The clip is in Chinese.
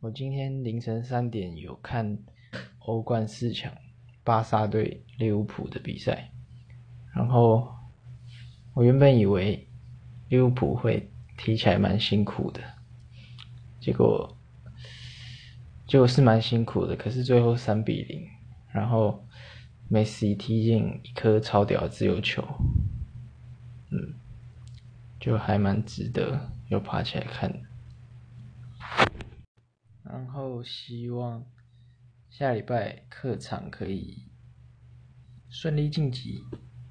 我今天凌晨三点有看欧冠四强，巴萨对利物浦的比赛，然后我原本以为利物浦会踢起来蛮辛苦的，结果就是蛮辛苦的，可是最后三比零，然后梅西踢进一颗超屌自由球，嗯，就还蛮值得又爬起来看。我希望下礼拜客场可以顺利晋级。